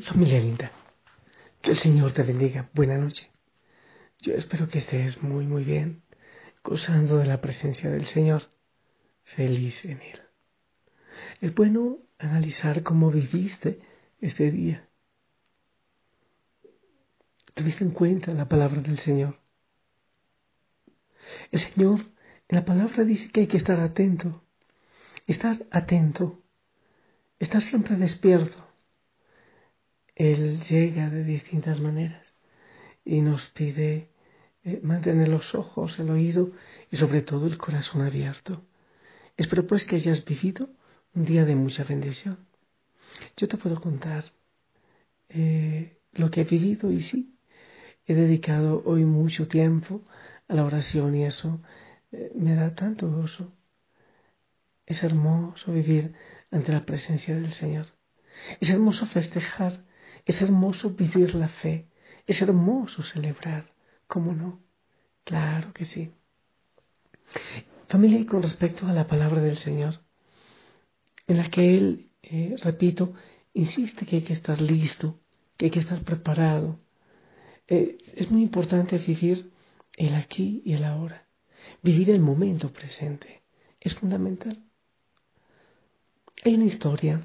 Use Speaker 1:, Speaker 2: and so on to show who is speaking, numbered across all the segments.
Speaker 1: Familia linda, que el Señor te bendiga. Buena noche. Yo espero que estés muy, muy bien, gozando de la presencia del Señor, feliz en Él. Es bueno analizar cómo viviste este día. ¿Tuviste en cuenta la palabra del Señor? El Señor en la palabra dice que hay que estar atento, estar atento, estar siempre despierto él llega de distintas maneras y nos pide eh, mantener los ojos, el oído y sobre todo el corazón abierto. Espero pues que hayas vivido un día de mucha bendición. Yo te puedo contar eh, lo que he vivido y sí, he dedicado hoy mucho tiempo a la oración y eso eh, me da tanto gozo. Es hermoso vivir ante la presencia del Señor. Es hermoso festejar es hermoso vivir la fe, es hermoso celebrar, ¿cómo no? Claro que sí. Familia, y con respecto a la palabra del Señor, en la que Él, eh, repito, insiste que hay que estar listo, que hay que estar preparado. Eh, es muy importante vivir el aquí y el ahora, vivir el momento presente. Es fundamental. Hay una historia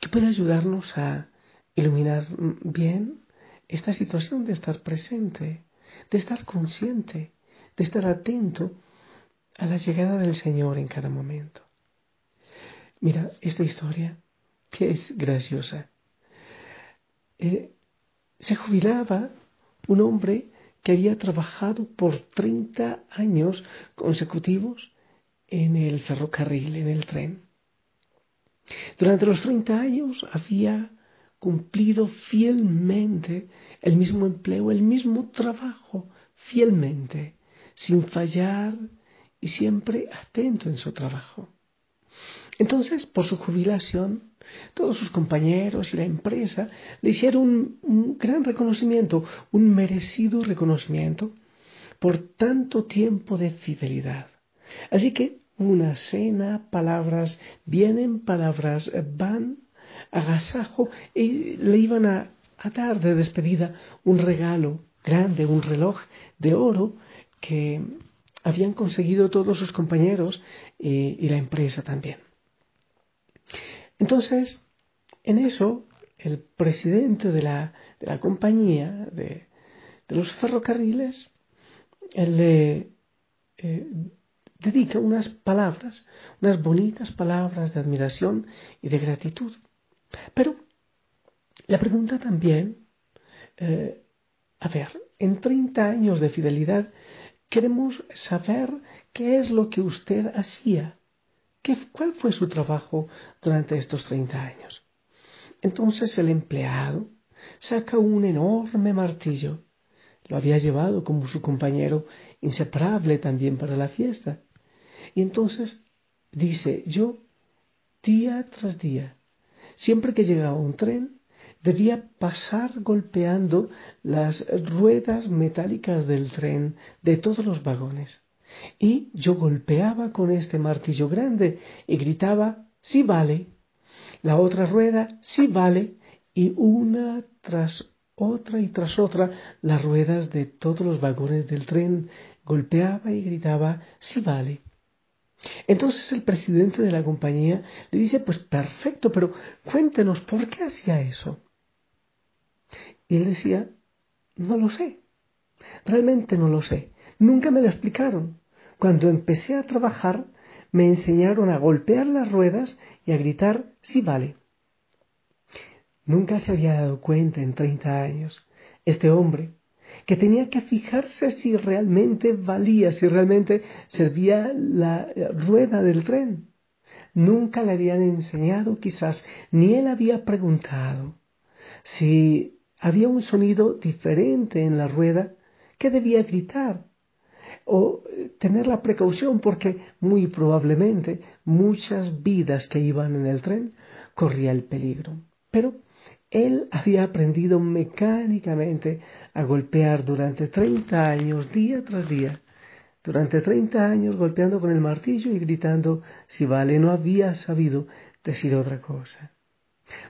Speaker 1: que puede ayudarnos a iluminar bien esta situación de estar presente, de estar consciente, de estar atento a la llegada del Señor en cada momento. Mira, esta historia que es graciosa. Eh, se jubilaba un hombre que había trabajado por 30 años consecutivos en el ferrocarril, en el tren. Durante los 30 años había cumplido fielmente el mismo empleo, el mismo trabajo, fielmente, sin fallar y siempre atento en su trabajo. Entonces, por su jubilación, todos sus compañeros y la empresa le hicieron un, gran reconocimiento, un merecido reconocimiento por tanto tiempo de fidelidad. Así que una cena, palabras vienen, palabras van, agasajo, y le iban a, dar de despedida un regalo grande, un reloj de oro que habían conseguido todos sus compañeros y, la empresa también. Entonces, en eso, el presidente de la, de la compañía de, de, los ferrocarriles le eh, dedica unas palabras, unas bonitas palabras de admiración y de gratitud. Pero la pregunta también, eh, a ver, en 30 años de fidelidad queremos saber qué es lo que usted hacía, qué, cuál fue su trabajo durante estos 30 años. Entonces el empleado saca un enorme martillo lo había llevado como su compañero inseparable también para la fiesta. Y entonces dice, yo día tras día, siempre que llegaba un tren, debía pasar golpeando las ruedas metálicas del tren de todos los vagones. Y yo golpeaba con este martillo grande y gritaba, sí vale. La otra rueda, sí vale. Y una tras otra y tras otra las ruedas de todos los vagones del tren golpeaba y gritaba, sí vale. Entonces el presidente de la compañía le dice, pues perfecto, pero cuéntenos, ¿por qué hacía eso? Y él decía, no lo sé, realmente no lo sé, nunca me lo explicaron. Cuando empecé a trabajar, me enseñaron a golpear las ruedas y a gritar, sí vale. Nunca se había dado cuenta en 30 años este hombre que tenía que fijarse si realmente valía, si realmente servía la rueda del tren. nunca le habían enseñado, quizás ni él había preguntado si había un sonido diferente en la rueda que debía gritar o tener la precaución porque muy probablemente muchas vidas que iban en el tren corría el peligro. Pero él había aprendido mecánicamente a golpear durante 30 años, día tras día, durante 30 años golpeando con el martillo y gritando si vale, no había sabido decir otra cosa.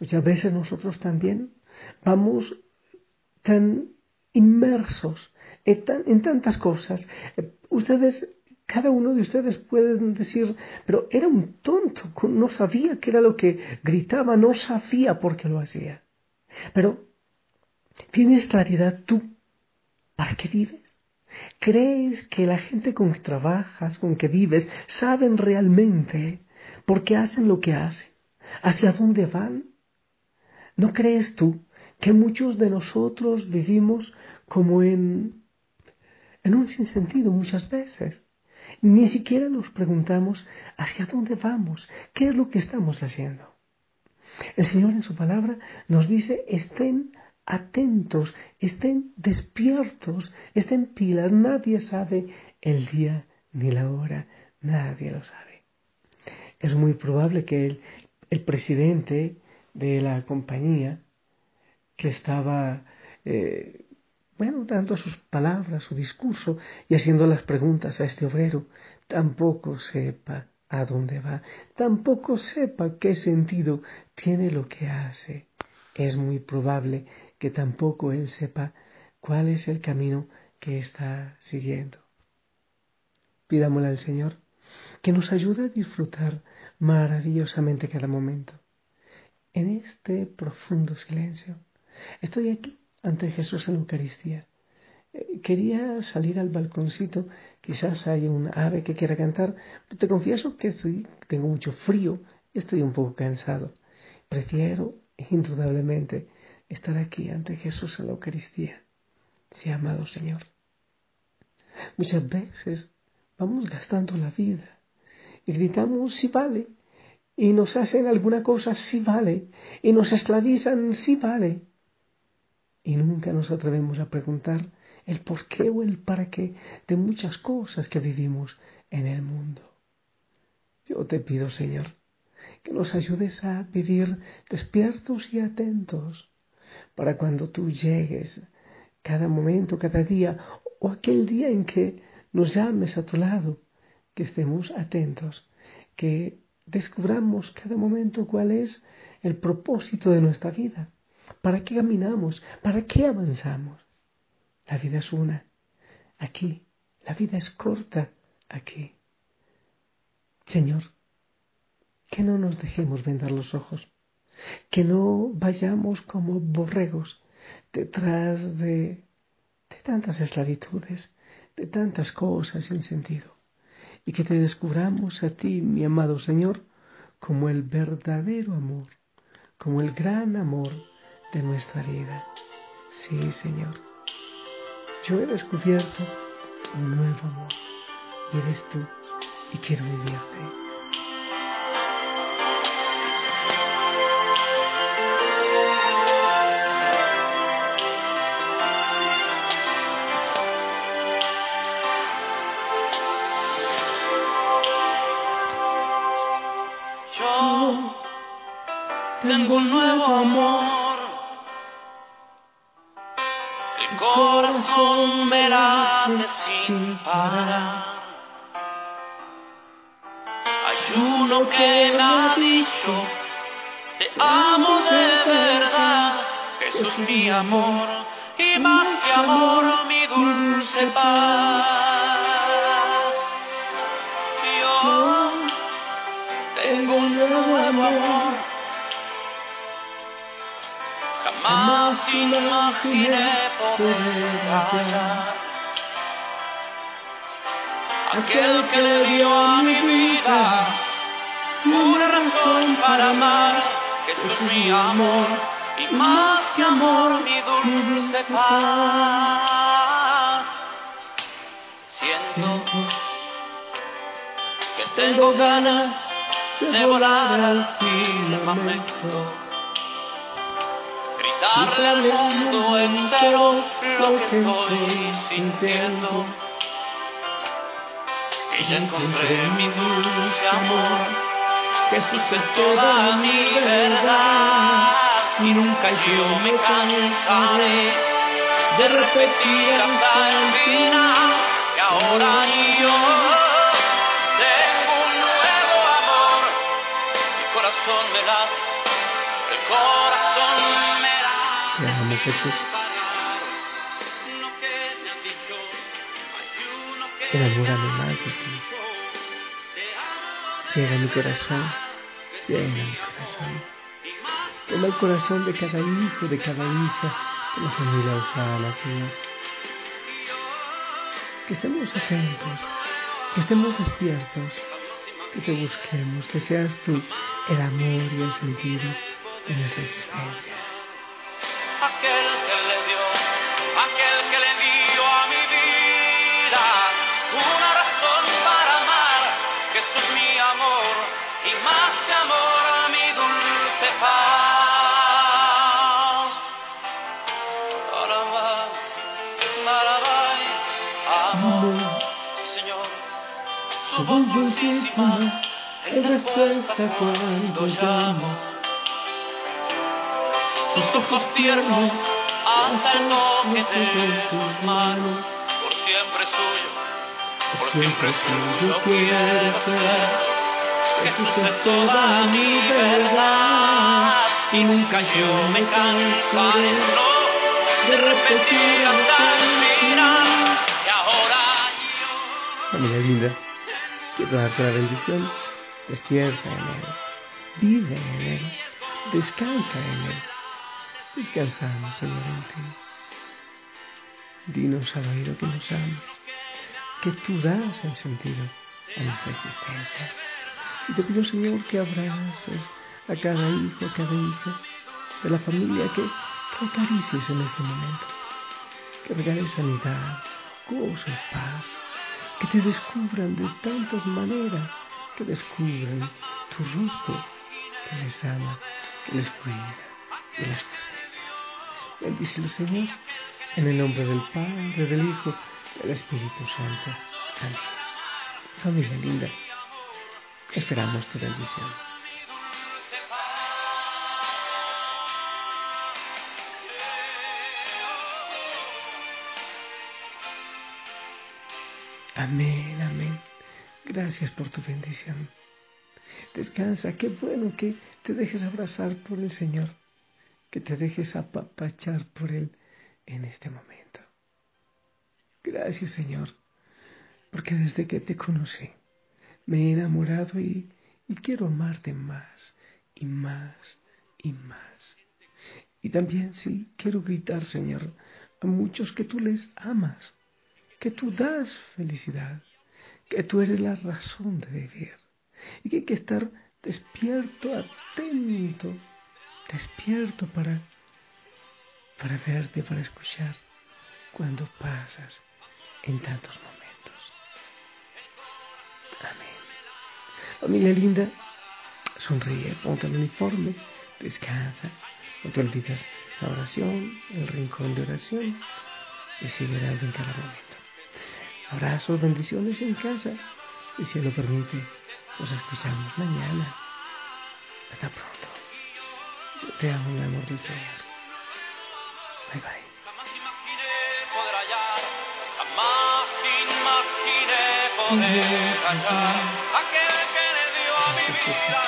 Speaker 1: Muchas veces nosotros también vamos tan inmersos en, tantas cosas. Ustedes cada uno de ustedes puede decir, pero era un tonto, no sabía qué era lo que gritaba, no sabía por qué lo hacía. Pero, ¿tienes claridad tú? ¿Para qué vives? ¿Crees que la gente con que trabajas, con que vives, saben realmente por qué hacen lo que hacen? ¿Hacia dónde van? ¿No crees tú que muchos de nosotros vivimos como en, en un sinsentido muchas veces? Ni siquiera nos preguntamos hacia dónde vamos, qué es lo que estamos haciendo. El Señor en su palabra nos dice, estén atentos, estén despiertos, estén pilas. Nadie sabe el día ni la hora, nadie lo sabe. Es muy probable que el, presidente de la compañía que estaba, eh, bueno, dando sus palabras, su discurso y haciendo las preguntas a este obrero, tampoco sepa a dónde va, tampoco sepa qué sentido tiene lo que hace. Es muy probable que tampoco él sepa cuál es el camino que está siguiendo. Pidámosle al Señor que nos ayude a disfrutar maravillosamente cada momento. En este profundo silencio, estoy aquí ante Jesús en la Eucaristía quería salir al balconcito, quizás hay un ave que quiera cantar, pero te confieso que tengo mucho frío estoy un poco cansado. Prefiero, indudablemente, estar aquí ante Jesús en la Eucaristía. Sí, amado Señor. Muchas veces vamos gastando la vida y gritamos si vale, y nos hacen alguna cosa si vale, y nos esclavizan si vale. Y nunca nos atrevemos a preguntar el por qué o el para qué de muchas cosas que vivimos en el mundo. Yo te pido, Señor, que nos ayudes a vivir despiertos y atentos para cuando tú llegues, cada momento, cada día, o aquel día en que nos llames a tu lado, que estemos atentos, que descubramos cada momento cuál es el propósito de nuestra vida, para qué caminamos, para qué avanzamos. La vida es una. Aquí. La vida es corta. Aquí. Señor, que no nos dejemos vendar los ojos. Que no vayamos como borregos detrás de, de tantas esclavitudes, de tantas cosas sin sentido. Y que te descubramos a ti, mi amado Señor, como el verdadero amor, como el gran amor de nuestra vida. Sí, Señor yo he descubierto un nuevo amor y eres tú y quiero vivirte.
Speaker 2: Tengo un nuevo amor late sin parar. Hay uno que me ha dicho, te amo de verdad, Jesús mi amor, y más que amor mi dulce paz. Yo tengo un nuevo amor jamás imaginé poder hallar. Aquel que le dio a mi vida una razón para amar, Jesús mi amor, y más que amor mi dulce paz. Siento que tengo ganas de volar al firmamento. Gritarle al mundo entero lo que estoy sintiendo. Ya encontré mi dulce amor, Jesús es toda mi verdad. Y nunca yo me cansaré de repetir hasta el final que ahora yo tengo un nuevo amor. Mi corazón me da, el corazón me da.
Speaker 1: Te Jesús. Enamórame más de ti. Llega a mi corazón, llega a mi corazón. Toma el corazón de cada hijo, de cada hija, de la familia Osana, Señor. Que estemos atentos, que estemos despiertos, que te busquemos, que seas tú el amor y el sentido de nuestra existencia. Su voz dulcísima en respuesta cuando llamo.
Speaker 2: sus ojos tiernos hasta de sus manos, por siempre suyo.
Speaker 1: Por siempre suyo quiere ser.
Speaker 2: Jesús es toda mi verdad y nunca yo me cansaré no, de repetir hasta el final que ahora yo
Speaker 1: Familia linda, darte la bendición. Despierta en Él, vive en Él, descansa en Él. Descansamos, Señor, en ti. Dinos al oído que nos amas, que tú das el sentido a nuestra existencia. Y te pido, Señor, que abraces a cada hijo, a cada hija de la familia, que, que acaricies en este momento, que regales sanidad, gozo paz, que te descubran de tantas maneras, que descubran tu rostro, que les ama, que les cuida y les protege. Bendícelo, Señor, en el nombre del Padre, del Hijo del Espíritu Santo. Amén. Familia linda, esperamos tu bendición. Amén, amén. Gracias por tu bendición. Descansa, qué bueno que te dejes abrazar por el Señor, que te dejes apapachar por Él en este momento. Gracias, Señor, porque desde que te conocí me he enamorado y, y quiero amarte más y más y más. Y también sí, quiero gritar, Señor, a muchos que tú les amas, que tú das felicidad, que tú eres la razón de vivir y que hay que estar despierto, atento, despierto para, para verte, para escuchar cuando pasas en tantos momentos. Amén. Familia linda, sonríe, ponte el uniforme, descansa, no te olvides la oración, el rincón de oración y sigue orando en cada momento. Abrazos, bendiciones en casa y si lo permite, nos escuchamos mañana. Hasta pronto. Yo te amo, mi amor del Señor. Bye bye.
Speaker 2: Jamás imaginé poder hallar, jamás imaginé poder hallar aquel que le dio a mi vida,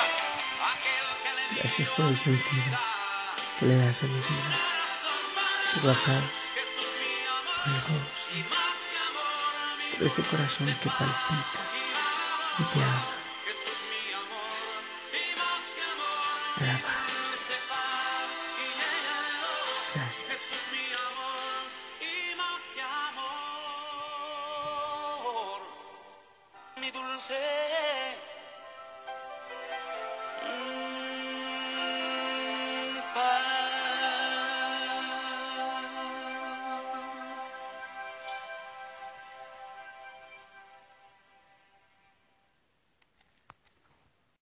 Speaker 2: aquel que le dio
Speaker 1: Gracias por el sentido que le das a mi vida, por la paz, por el gozo, por este corazón que palpita y te ama.